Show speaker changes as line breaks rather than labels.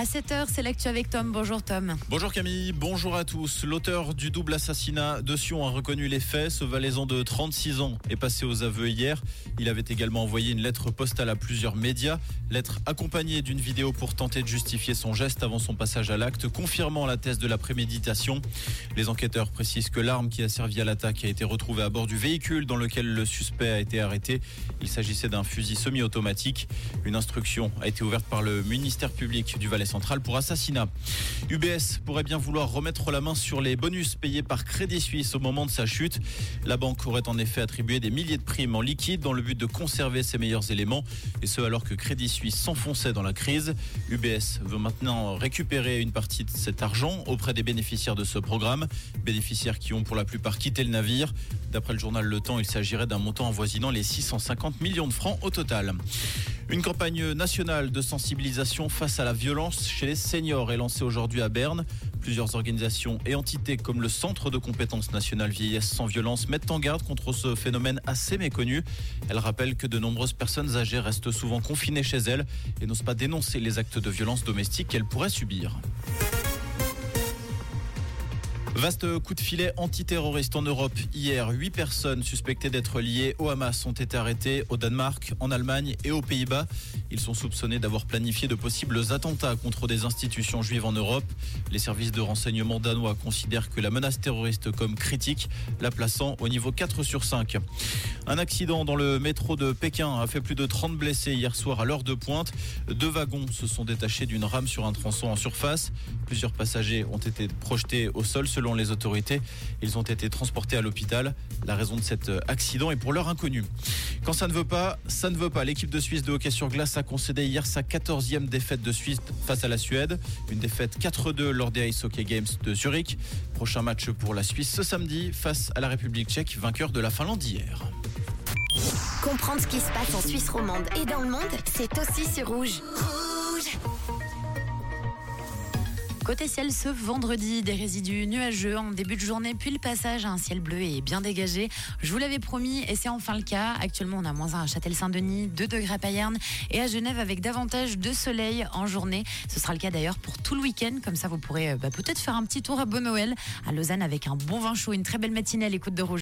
À 7h, c'est l'actu avec Tom. Bonjour Tom.
Bonjour Camille, bonjour à tous. L'auteur du double assassinat de Sion a reconnu les faits. Ce valaisan de 36 ans est passé aux aveux hier. Il avait également envoyé une lettre postale à plusieurs médias. Lettre accompagnée d'une vidéo pour tenter de justifier son geste avant son passage à l'acte, confirmant la thèse de la préméditation. Les enquêteurs précisent que l'arme qui a servi à l'attaque a été retrouvée à bord du véhicule dans lequel le suspect a été arrêté. Il s'agissait d'un fusil semi-automatique. Une instruction a été ouverte par le ministère public du Valais central pour assassinat. UBS pourrait bien vouloir remettre la main sur les bonus payés par Crédit Suisse au moment de sa chute. La banque aurait en effet attribué des milliers de primes en liquide dans le but de conserver ses meilleurs éléments, et ce alors que Crédit Suisse s'enfonçait dans la crise. UBS veut maintenant récupérer une partie de cet argent auprès des bénéficiaires de ce programme, bénéficiaires qui ont pour la plupart quitté le navire. D'après le journal Le Temps, il s'agirait d'un montant avoisinant les 650 millions de francs au total. Une campagne nationale de sensibilisation face à la violence chez les seniors est lancée aujourd'hui à Berne. Plusieurs organisations et entités comme le Centre de compétences nationales vieillesse sans violence mettent en garde contre ce phénomène assez méconnu. Elles rappellent que de nombreuses personnes âgées restent souvent confinées chez elles et n'osent pas dénoncer les actes de violence domestique qu'elles pourraient subir. Vaste coup de filet antiterroriste en Europe. Hier, huit personnes suspectées d'être liées au Hamas ont été arrêtées au Danemark, en Allemagne et aux Pays-Bas. Ils sont soupçonnés d'avoir planifié de possibles attentats contre des institutions juives en Europe. Les services de renseignement danois considèrent que la menace terroriste comme critique, la plaçant au niveau 4 sur 5. Un accident dans le métro de Pékin a fait plus de 30 blessés hier soir à l'heure de pointe. Deux wagons se sont détachés d'une rame sur un tronçon en surface. Plusieurs passagers ont été projetés au sol selon les autorités. Ils ont été transportés à l'hôpital. La raison de cet accident est pour l'heure inconnue. Quand ça ne veut pas, ça ne veut pas. L'équipe de Suisse de hockey sur glace a concédé hier sa 14e défaite de Suisse face à la Suède. Une défaite 4-2 lors des Ice Hockey Games de Zurich. Prochain match pour la Suisse ce samedi face à la République tchèque, vainqueur de la Finlande hier.
Comprendre ce qui se passe en Suisse romande et dans le monde, c'est aussi sur. Rouge
Côté ciel ce vendredi, des résidus nuageux en début de journée, puis le passage à un ciel bleu et bien dégagé. Je vous l'avais promis et c'est enfin le cas. Actuellement, on a moins 1 à Châtel-Saint-Denis, 2 degrés à Payerne et à Genève avec davantage de soleil en journée. Ce sera le cas d'ailleurs pour tout le week-end. Comme ça, vous pourrez bah, peut-être faire un petit tour à Bon Noël à Lausanne avec un bon vin chaud, une très belle matinée à l'écoute de Rouge.